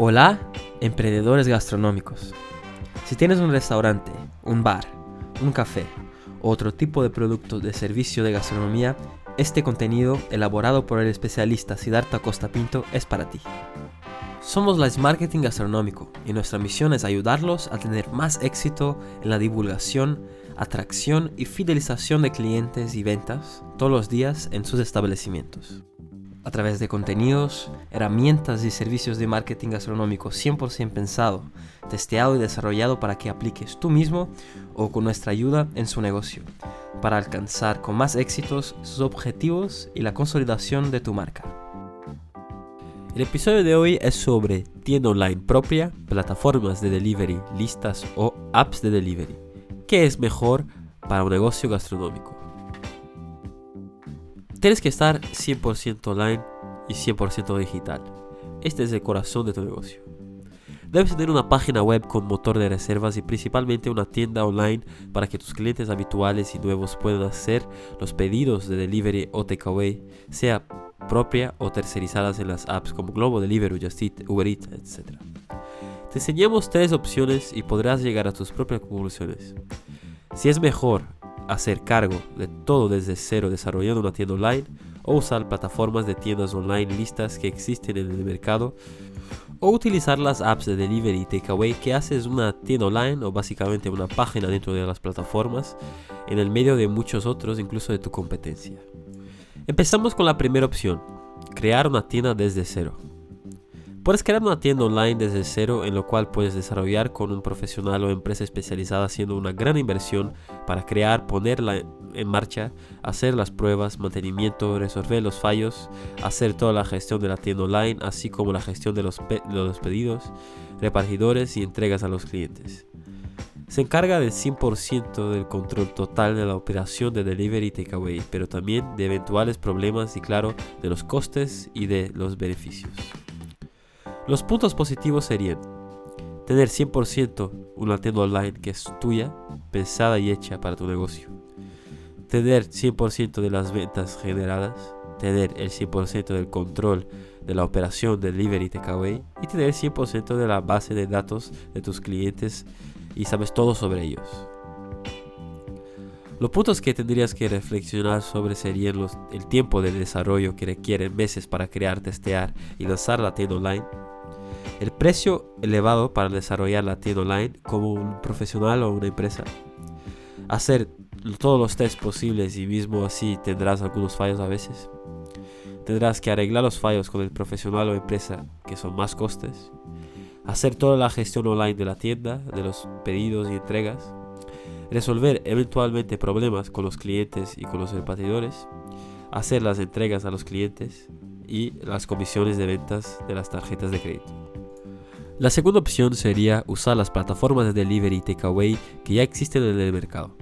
Hola, emprendedores gastronómicos. Si tienes un restaurante, un bar, un café o otro tipo de producto de servicio de gastronomía, este contenido, elaborado por el especialista Siddhartha Costa Pinto, es para ti. Somos Live Marketing Gastronómico y nuestra misión es ayudarlos a tener más éxito en la divulgación, atracción y fidelización de clientes y ventas todos los días en sus establecimientos a través de contenidos, herramientas y servicios de marketing gastronómico 100% pensado, testeado y desarrollado para que apliques tú mismo o con nuestra ayuda en su negocio, para alcanzar con más éxitos sus objetivos y la consolidación de tu marca. El episodio de hoy es sobre tienda online propia, plataformas de delivery, listas o apps de delivery. ¿Qué es mejor para un negocio gastronómico? Tienes que estar 100% online y 100% digital. Este es el corazón de tu negocio. Debes tener una página web con motor de reservas y principalmente una tienda online para que tus clientes habituales y nuevos puedan hacer los pedidos de delivery o takeaway, sea propia o tercerizadas en las apps como Globo Delivery, Just Eat, Uber Eats, etc. Te enseñamos tres opciones y podrás llegar a tus propias conclusiones. Si es mejor hacer cargo de todo desde cero desarrollando una tienda online o usar plataformas de tiendas online listas que existen en el mercado o utilizar las apps de delivery y takeaway que haces una tienda online o básicamente una página dentro de las plataformas en el medio de muchos otros, incluso de tu competencia. Empezamos con la primera opción, crear una tienda desde cero. Puedes crear una tienda online desde cero en lo cual puedes desarrollar con un profesional o empresa especializada haciendo una gran inversión para crear, ponerla en marcha, hacer las pruebas, mantenimiento, resolver los fallos, hacer toda la gestión de la tienda online, así como la gestión de los, pedidos, repartidores y entregas a los clientes. Se encarga del 100% del control total de la operación de delivery y takeaway, pero también de eventuales problemas y claro, de los costes y de los beneficios. Los puntos positivos serían tener 100% una tienda online que es tuya, pensada y hecha para tu negocio. Tener 100% de las ventas generadas, tener el 100% del control de la operación de delivery takeaway y tener 100% de la base de datos de tus clientes y sabes todo sobre ellos. Los puntos que tendrías que reflexionar sobre serían el tiempo de desarrollo que requieren meses para crear, testear y lanzar la tienda online el precio elevado para desarrollar la tienda online como un profesional o una empresa. Hacer todos los tests posibles y mismo así tendrás algunos fallos a veces. Tendrás que arreglar los fallos con el profesional o empresa que son más costes. Hacer toda la gestión online de la tienda, de los pedidos y entregas. Resolver eventualmente problemas con los clientes y con los repartidores. Hacer las entregas a los clientes y las comisiones de ventas de las tarjetas de crédito. La segunda opción sería usar las plataformas de delivery y takeaway que ya existen en el mercado.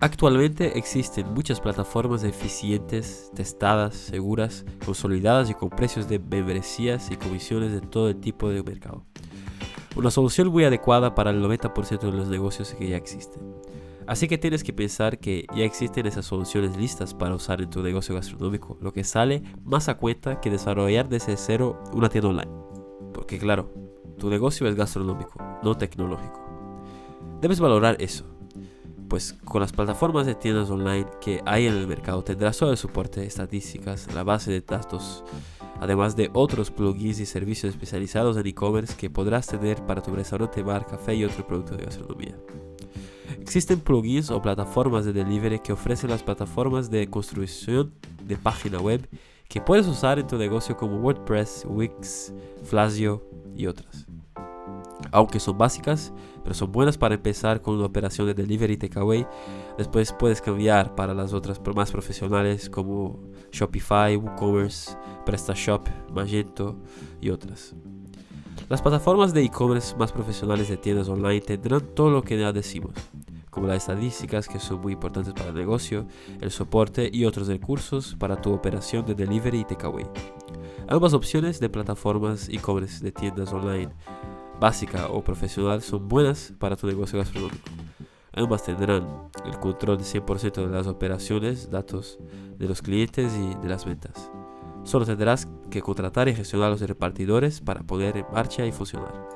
Actualmente existen muchas plataformas eficientes, testadas, seguras, consolidadas y con precios de membresías y comisiones de todo el tipo de mercado. Una solución muy adecuada para el 90% de los negocios que ya existen. Así que tienes que pensar que ya existen esas soluciones listas para usar en tu negocio gastronómico, lo que sale más a cuenta que desarrollar desde cero una tienda online. Porque claro, tu negocio es gastronómico, no tecnológico. Debes valorar eso, pues con las plataformas de tiendas online que hay en el mercado tendrás todo el soporte, estadísticas, la base de datos, además de otros plugins y servicios especializados en e-commerce que podrás tener para tu restaurante, bar, café y otro producto de gastronomía. Existen plugins o plataformas de delivery que ofrecen las plataformas de construcción de página web que puedes usar en tu negocio como WordPress, Wix, Flasio y otras aunque son básicas, pero son buenas para empezar con una operación de delivery takeaway. Después puedes cambiar para las otras más profesionales como Shopify, WooCommerce, PrestaShop, Magento y otras. Las plataformas de e-commerce más profesionales de tiendas online tendrán todo lo que ya decimos, como las estadísticas que son muy importantes para el negocio, el soporte y otros recursos para tu operación de delivery y takeaway. Ambas opciones de plataformas e-commerce de tiendas online básica o profesional son buenas para tu negocio gastronómico. Ambas tendrán el control de 100% de las operaciones, datos de los clientes y de las ventas. Solo tendrás que contratar y gestionar los repartidores para poner en marcha y funcionar.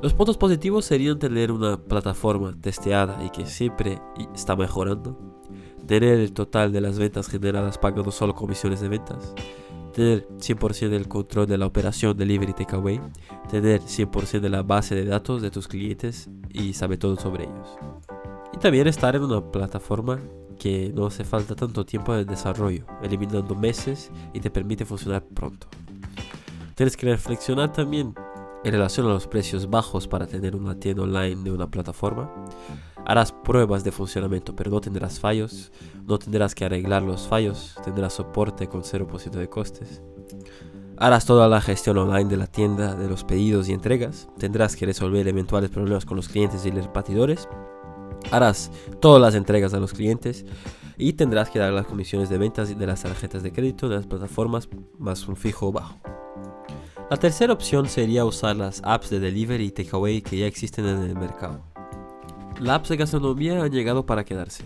Los puntos positivos serían tener una plataforma testeada y que siempre está mejorando, tener el total de las ventas generadas pagando solo comisiones de ventas, tener 100% del control de la operación delivery takeaway, tener 100% de la base de datos de tus clientes y saber todo sobre ellos. Y también estar en una plataforma que no hace falta tanto tiempo de desarrollo, eliminando meses y te permite funcionar pronto. Tienes que reflexionar también en relación a los precios bajos para tener una tienda online de una plataforma. Harás pruebas de funcionamiento, pero no tendrás fallos, no tendrás que arreglar los fallos, tendrás soporte con 0% de costes. Harás toda la gestión online de la tienda, de los pedidos y entregas. Tendrás que resolver eventuales problemas con los clientes y los repartidores harás todas las entregas a los clientes y tendrás que dar las comisiones de ventas de las tarjetas de crédito de las plataformas más un fijo bajo. La tercera opción sería usar las apps de delivery y takeaway que ya existen en el mercado. Las de gastronomía han llegado para quedarse.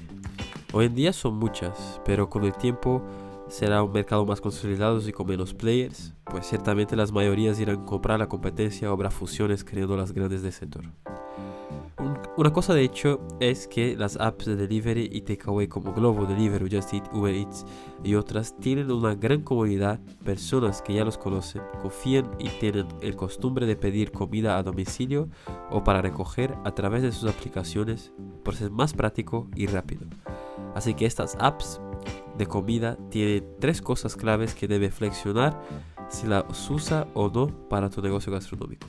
Hoy en día son muchas, pero con el tiempo será un mercado más consolidado y con menos players, pues ciertamente las mayorías irán a comprar la competencia o habrá fusiones creando las grandes del sector. Una cosa de hecho es que las apps de delivery y takeaway como Globo Delivery, Just Eat, Uber Eats y otras tienen una gran comunidad, personas que ya los conocen, confían y tienen el costumbre de pedir comida a domicilio o para recoger a través de sus aplicaciones por ser más práctico y rápido. Así que estas apps de comida tienen tres cosas claves que debe flexionar si las usa o no para tu negocio gastronómico.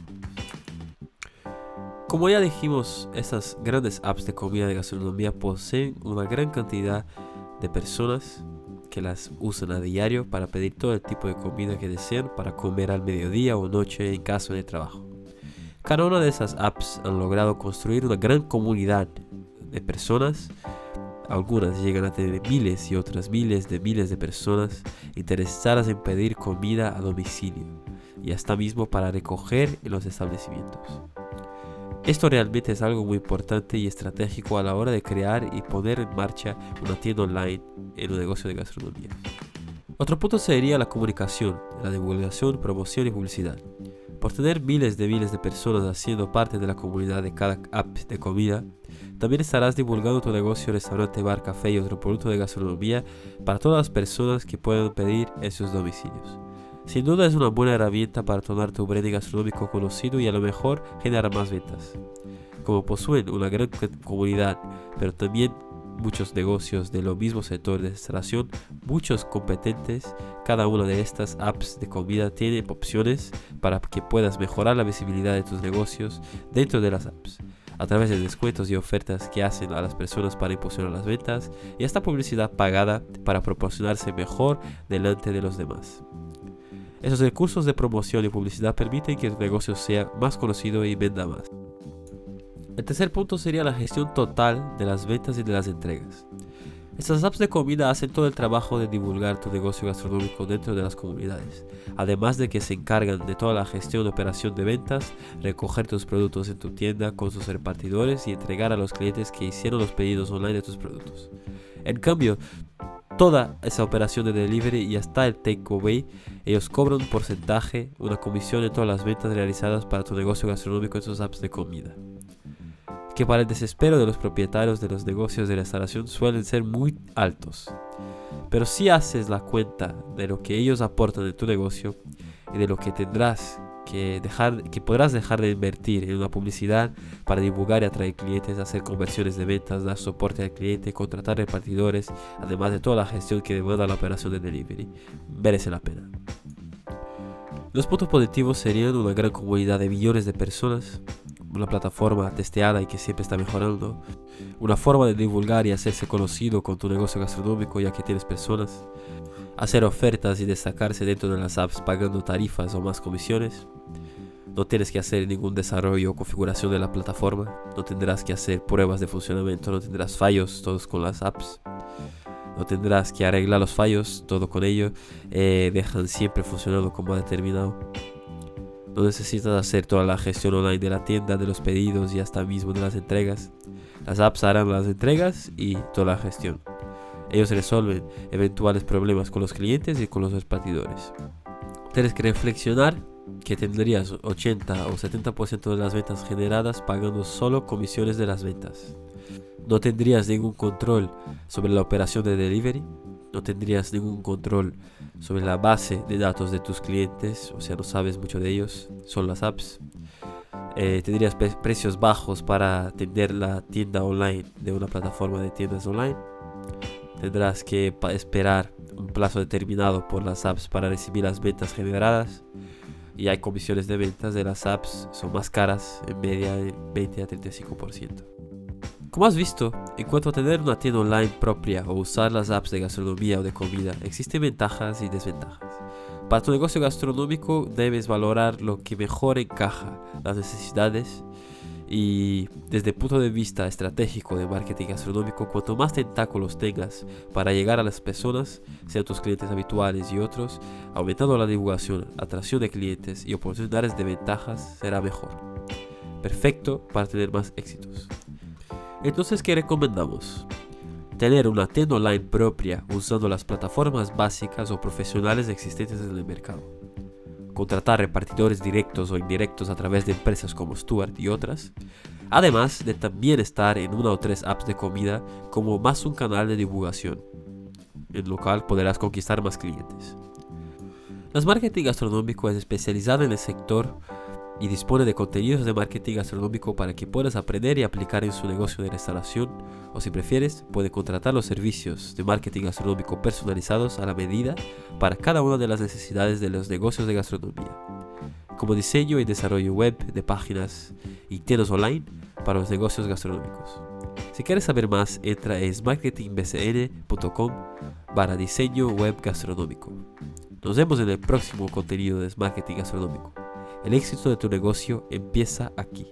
Como ya dijimos, estas grandes apps de comida de gastronomía poseen una gran cantidad de personas que las usan a diario para pedir todo el tipo de comida que desean para comer al mediodía o noche en caso de trabajo. Cada una de esas apps han logrado construir una gran comunidad de personas. Algunas llegan a tener miles y otras miles de miles de personas interesadas en pedir comida a domicilio y hasta mismo para recoger en los establecimientos. Esto realmente es algo muy importante y estratégico a la hora de crear y poner en marcha una tienda online en un negocio de gastronomía. Otro punto sería la comunicación, la divulgación, promoción y publicidad. Por tener miles de miles de personas haciendo parte de la comunidad de cada app de comida, también estarás divulgando tu negocio, restaurante, bar, café y otro producto de gastronomía para todas las personas que puedan pedir en sus domicilios. Sin duda es una buena herramienta para tornar tu branding gastronómico conocido y a lo mejor generar más ventas. Como poseen una gran comunidad, pero también muchos negocios de lo mismo sector de restauración, muchos competentes, cada una de estas apps de comida tiene opciones para que puedas mejorar la visibilidad de tus negocios dentro de las apps a través de descuentos y ofertas que hacen a las personas para impulsionar las ventas y esta publicidad pagada para proporcionarse mejor delante de los demás. Esos recursos de promoción y publicidad permiten que el negocio sea más conocido y venda más. El tercer punto sería la gestión total de las ventas y de las entregas. Estas apps de comida hacen todo el trabajo de divulgar tu negocio gastronómico dentro de las comunidades, además de que se encargan de toda la gestión de operación de ventas, recoger tus productos en tu tienda con sus repartidores y entregar a los clientes que hicieron los pedidos online de tus productos. En cambio, toda esa operación de delivery y hasta el takeaway, ellos cobran un porcentaje, una comisión en todas las ventas realizadas para tu negocio gastronómico en sus apps de comida. Que para el desespero de los propietarios de los negocios de restauración suelen ser muy altos. Pero si haces la cuenta de lo que ellos aportan en tu negocio y de lo que tendrás que, dejar, que podrás dejar de invertir en una publicidad para divulgar y atraer clientes, hacer conversiones de ventas, dar soporte al cliente, contratar repartidores, además de toda la gestión que demanda la operación de delivery. Merece la pena. Los puntos positivos serían una gran comunidad de millones de personas, una plataforma testeada y que siempre está mejorando, una forma de divulgar y hacerse conocido con tu negocio gastronómico ya que tienes personas, hacer ofertas y destacarse dentro de las apps pagando tarifas o más comisiones. No tienes que hacer ningún desarrollo o configuración de la plataforma, no tendrás que hacer pruebas de funcionamiento, no tendrás fallos todos con las apps, no tendrás que arreglar los fallos, todo con ello, eh, dejan siempre funcionando como determinado. No necesitas hacer toda la gestión online de la tienda, de los pedidos y hasta mismo de las entregas. Las apps harán las entregas y toda la gestión. Ellos resuelven eventuales problemas con los clientes y con los repartidores. Tienes que reflexionar que tendrías 80 o 70% de las ventas generadas pagando solo comisiones de las ventas. No tendrías ningún control sobre la operación de delivery, no tendrías ningún control sobre la base de datos de tus clientes, o sea, no sabes mucho de ellos, son las apps. Eh, tendrías precios bajos para atender la tienda online de una plataforma de tiendas online. Tendrás que esperar un plazo determinado por las apps para recibir las ventas generadas. Y hay comisiones de ventas de las apps, son más caras, en media de 20 a 35%. Como has visto, en cuanto a tener una tienda online propia o usar las apps de gastronomía o de comida, existen ventajas y desventajas. Para tu negocio gastronómico debes valorar lo que mejor encaja, las necesidades y desde el punto de vista estratégico de marketing gastronómico, cuanto más tentáculos tengas para llegar a las personas, sean tus clientes habituales y otros, aumentando la divulgación, atracción de clientes y oportunidades de ventajas será mejor. Perfecto para tener más éxitos. Entonces, ¿qué recomendamos? Tener una tienda online propia usando las plataformas básicas o profesionales existentes en el mercado. Contratar repartidores directos o indirectos a través de empresas como Stuart y otras. Además de también estar en una o tres apps de comida como más un canal de divulgación, en lo cual podrás conquistar más clientes. Las marketing gastronómico es especializado en el sector y dispone de contenidos de marketing gastronómico para que puedas aprender y aplicar en su negocio de restauración o si prefieres puede contratar los servicios de marketing gastronómico personalizados a la medida para cada una de las necesidades de los negocios de gastronomía como diseño y desarrollo web de páginas y tiendas online para los negocios gastronómicos. Si quieres saber más, entra en marketingbcn.com para diseño web gastronómico. Nos vemos en el próximo contenido de marketing gastronómico. El éxito de tu negocio empieza aquí.